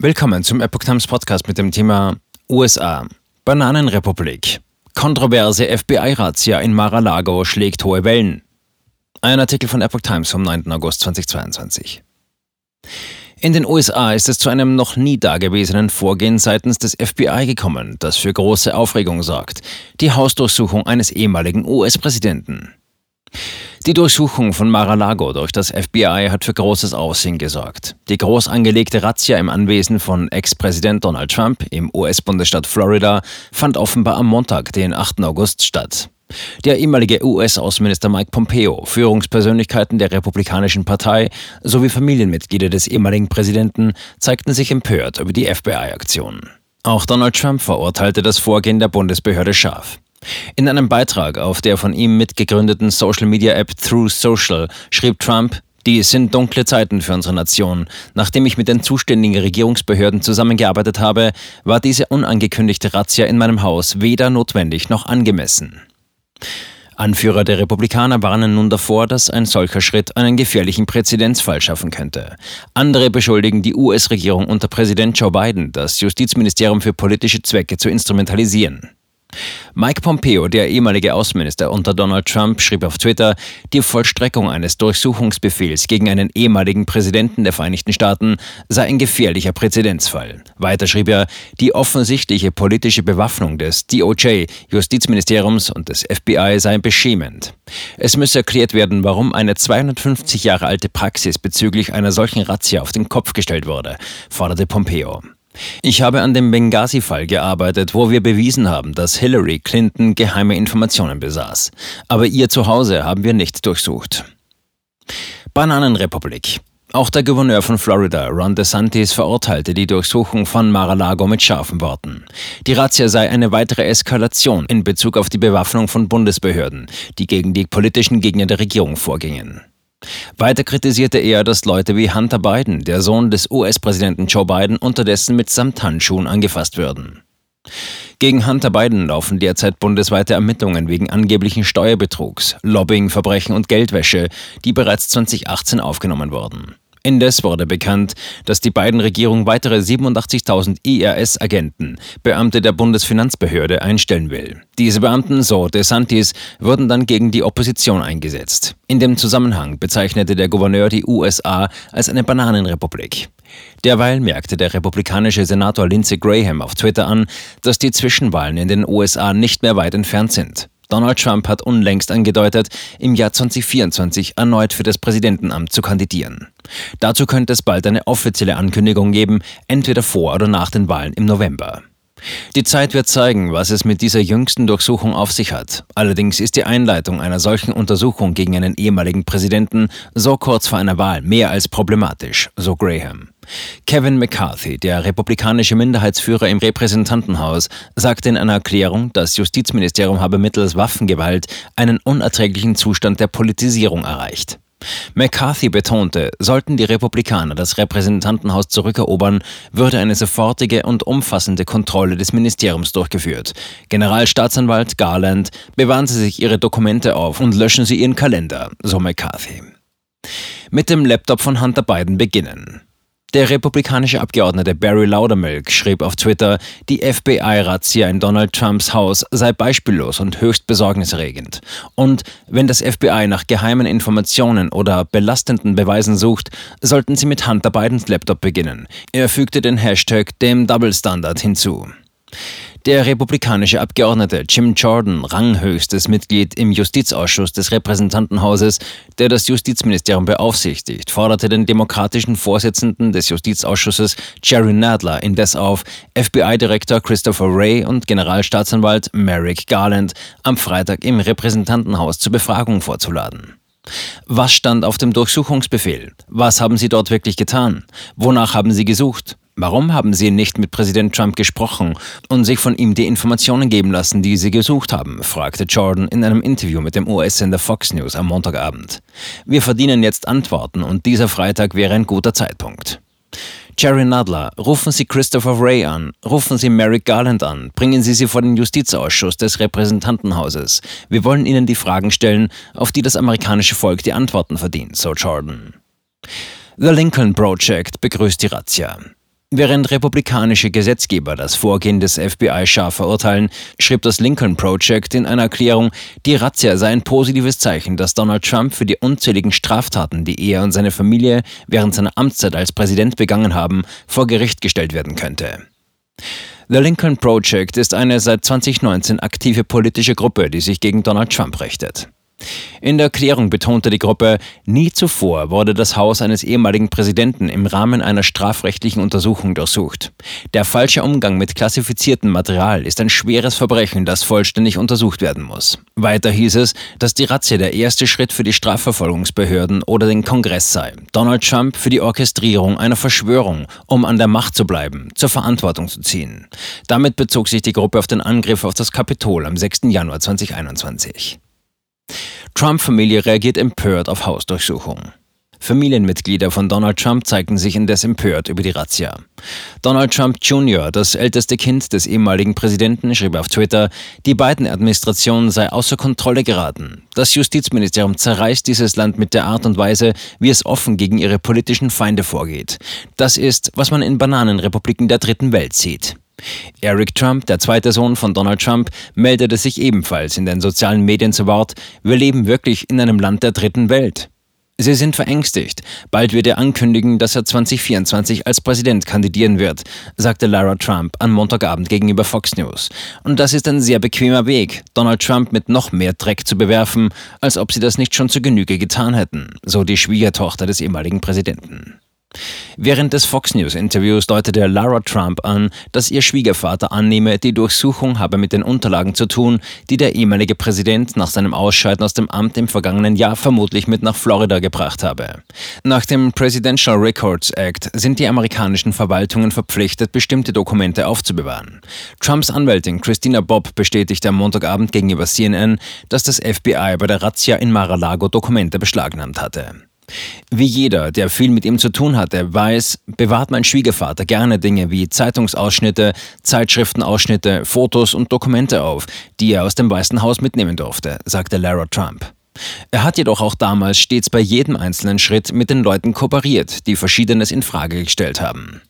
Willkommen zum Epoch Times Podcast mit dem Thema USA. Bananenrepublik. Kontroverse FBI-Razzia in Mar-a-Lago schlägt hohe Wellen. Ein Artikel von Epoch Times vom 9. August 2022. In den USA ist es zu einem noch nie dagewesenen Vorgehen seitens des FBI gekommen, das für große Aufregung sorgt. Die Hausdurchsuchung eines ehemaligen US-Präsidenten. Die Durchsuchung von Mar-a-Lago durch das FBI hat für großes Aussehen gesorgt. Die groß angelegte Razzia im Anwesen von Ex-Präsident Donald Trump im US-Bundesstaat Florida fand offenbar am Montag, den 8. August, statt. Der ehemalige US-Außenminister Mike Pompeo, Führungspersönlichkeiten der Republikanischen Partei sowie Familienmitglieder des ehemaligen Präsidenten zeigten sich empört über die FBI-Aktion. Auch Donald Trump verurteilte das Vorgehen der Bundesbehörde scharf. In einem Beitrag auf der von ihm mitgegründeten Social-Media-App Through Social schrieb Trump, dies sind dunkle Zeiten für unsere Nation. Nachdem ich mit den zuständigen Regierungsbehörden zusammengearbeitet habe, war diese unangekündigte Razzia in meinem Haus weder notwendig noch angemessen. Anführer der Republikaner warnen nun davor, dass ein solcher Schritt einen gefährlichen Präzedenzfall schaffen könnte. Andere beschuldigen die US-Regierung unter Präsident Joe Biden, das Justizministerium für politische Zwecke zu instrumentalisieren. Mike Pompeo, der ehemalige Außenminister unter Donald Trump, schrieb auf Twitter, die Vollstreckung eines Durchsuchungsbefehls gegen einen ehemaligen Präsidenten der Vereinigten Staaten sei ein gefährlicher Präzedenzfall. Weiter schrieb er, die offensichtliche politische Bewaffnung des DOJ, Justizministeriums und des FBI sei beschämend. Es müsse erklärt werden, warum eine 250 Jahre alte Praxis bezüglich einer solchen Razzia auf den Kopf gestellt wurde, forderte Pompeo. Ich habe an dem Benghazi-Fall gearbeitet, wo wir bewiesen haben, dass Hillary Clinton geheime Informationen besaß. Aber ihr Zuhause haben wir nicht durchsucht. Bananenrepublik. Auch der Gouverneur von Florida, Ron DeSantis, verurteilte die Durchsuchung von Mar-a-Lago mit scharfen Worten. Die Razzia sei eine weitere Eskalation in Bezug auf die Bewaffnung von Bundesbehörden, die gegen die politischen Gegner der Regierung vorgingen. Weiter kritisierte er, dass Leute wie Hunter Biden, der Sohn des US-Präsidenten Joe Biden, unterdessen mit Samthandschuhen angefasst würden. Gegen Hunter Biden laufen derzeit bundesweite Ermittlungen wegen angeblichen Steuerbetrugs, Lobbyingverbrechen und Geldwäsche, die bereits 2018 aufgenommen wurden. Indes wurde bekannt, dass die beiden Regierung weitere 87.000 IRS-Agenten, Beamte der Bundesfinanzbehörde, einstellen will. Diese Beamten, so DeSantis, wurden dann gegen die Opposition eingesetzt. In dem Zusammenhang bezeichnete der Gouverneur die USA als eine Bananenrepublik. Derweil merkte der republikanische Senator Lindsey Graham auf Twitter an, dass die Zwischenwahlen in den USA nicht mehr weit entfernt sind. Donald Trump hat unlängst angedeutet, im Jahr 2024 erneut für das Präsidentenamt zu kandidieren. Dazu könnte es bald eine offizielle Ankündigung geben, entweder vor oder nach den Wahlen im November. Die Zeit wird zeigen, was es mit dieser jüngsten Durchsuchung auf sich hat. Allerdings ist die Einleitung einer solchen Untersuchung gegen einen ehemaligen Präsidenten so kurz vor einer Wahl mehr als problematisch, so Graham. Kevin McCarthy, der republikanische Minderheitsführer im Repräsentantenhaus, sagte in einer Erklärung, das Justizministerium habe mittels Waffengewalt einen unerträglichen Zustand der Politisierung erreicht. McCarthy betonte, sollten die Republikaner das Repräsentantenhaus zurückerobern, würde eine sofortige und umfassende Kontrolle des Ministeriums durchgeführt. Generalstaatsanwalt Garland, bewahren Sie sich Ihre Dokumente auf und löschen Sie Ihren Kalender, so McCarthy. Mit dem Laptop von Hunter Biden beginnen. Der republikanische Abgeordnete Barry Loudermilk schrieb auf Twitter, die FBI-Razzia in Donald Trumps Haus sei beispiellos und höchst besorgniserregend. Und wenn das FBI nach geheimen Informationen oder belastenden Beweisen sucht, sollten sie mit Hunter Bidens Laptop beginnen. Er fügte den Hashtag dem Double Standard hinzu. Der republikanische Abgeordnete Jim Jordan, ranghöchstes Mitglied im Justizausschuss des Repräsentantenhauses, der das Justizministerium beaufsichtigt, forderte den demokratischen Vorsitzenden des Justizausschusses Jerry Nadler indes auf, FBI-Direktor Christopher Wray und Generalstaatsanwalt Merrick Garland am Freitag im Repräsentantenhaus zur Befragung vorzuladen. Was stand auf dem Durchsuchungsbefehl? Was haben Sie dort wirklich getan? Wonach haben Sie gesucht? Warum haben Sie nicht mit Präsident Trump gesprochen und sich von ihm die Informationen geben lassen, die Sie gesucht haben? fragte Jordan in einem Interview mit dem US-Sender Fox News am Montagabend. Wir verdienen jetzt Antworten und dieser Freitag wäre ein guter Zeitpunkt. Jerry Nadler, rufen Sie Christopher Wray an, rufen Sie Merrick Garland an, bringen Sie sie vor den Justizausschuss des Repräsentantenhauses. Wir wollen Ihnen die Fragen stellen, auf die das amerikanische Volk die Antworten verdient, so Jordan. The Lincoln Project begrüßt die Razzia. Während republikanische Gesetzgeber das Vorgehen des FBI scharf verurteilen, schrieb das Lincoln Project in einer Erklärung, die Razzia sei ein positives Zeichen, dass Donald Trump für die unzähligen Straftaten, die er und seine Familie während seiner Amtszeit als Präsident begangen haben, vor Gericht gestellt werden könnte. The Lincoln Project ist eine seit 2019 aktive politische Gruppe, die sich gegen Donald Trump richtet. In der Erklärung betonte die Gruppe, nie zuvor wurde das Haus eines ehemaligen Präsidenten im Rahmen einer strafrechtlichen Untersuchung durchsucht. Der falsche Umgang mit klassifiziertem Material ist ein schweres Verbrechen, das vollständig untersucht werden muss. Weiter hieß es, dass die Razzia der erste Schritt für die Strafverfolgungsbehörden oder den Kongress sei. Donald Trump für die Orchestrierung einer Verschwörung, um an der Macht zu bleiben, zur Verantwortung zu ziehen. Damit bezog sich die Gruppe auf den Angriff auf das Kapitol am 6. Januar 2021. Trump-Familie reagiert empört auf Hausdurchsuchung. Familienmitglieder von Donald Trump zeigten sich indes empört über die Razzia. Donald Trump Jr., das älteste Kind des ehemaligen Präsidenten, schrieb auf Twitter, die Biden-Administration sei außer Kontrolle geraten. Das Justizministerium zerreißt dieses Land mit der Art und Weise, wie es offen gegen ihre politischen Feinde vorgeht. Das ist, was man in Bananenrepubliken der dritten Welt sieht. Eric Trump, der zweite Sohn von Donald Trump, meldete sich ebenfalls in den sozialen Medien zu Wort, wir leben wirklich in einem Land der dritten Welt. Sie sind verängstigt. Bald wird er ankündigen, dass er 2024 als Präsident kandidieren wird, sagte Lara Trump am Montagabend gegenüber Fox News. Und das ist ein sehr bequemer Weg, Donald Trump mit noch mehr Dreck zu bewerfen, als ob sie das nicht schon zu Genüge getan hätten, so die Schwiegertochter des ehemaligen Präsidenten. Während des Fox News-Interviews deutete Lara Trump an, dass ihr Schwiegervater annehme, die Durchsuchung habe mit den Unterlagen zu tun, die der ehemalige Präsident nach seinem Ausscheiden aus dem Amt im vergangenen Jahr vermutlich mit nach Florida gebracht habe. Nach dem Presidential Records Act sind die amerikanischen Verwaltungen verpflichtet, bestimmte Dokumente aufzubewahren. Trumps Anwältin Christina Bob bestätigte am Montagabend gegenüber CNN, dass das FBI bei der Razzia in Mar-a-Lago Dokumente beschlagnahmt hatte. Wie jeder, der viel mit ihm zu tun hatte, weiß, bewahrt mein Schwiegervater gerne Dinge wie Zeitungsausschnitte, Zeitschriftenausschnitte, Fotos und Dokumente auf, die er aus dem Weißen Haus mitnehmen durfte, sagte Lara Trump. Er hat jedoch auch damals stets bei jedem einzelnen Schritt mit den Leuten kooperiert, die Verschiedenes in Frage gestellt haben.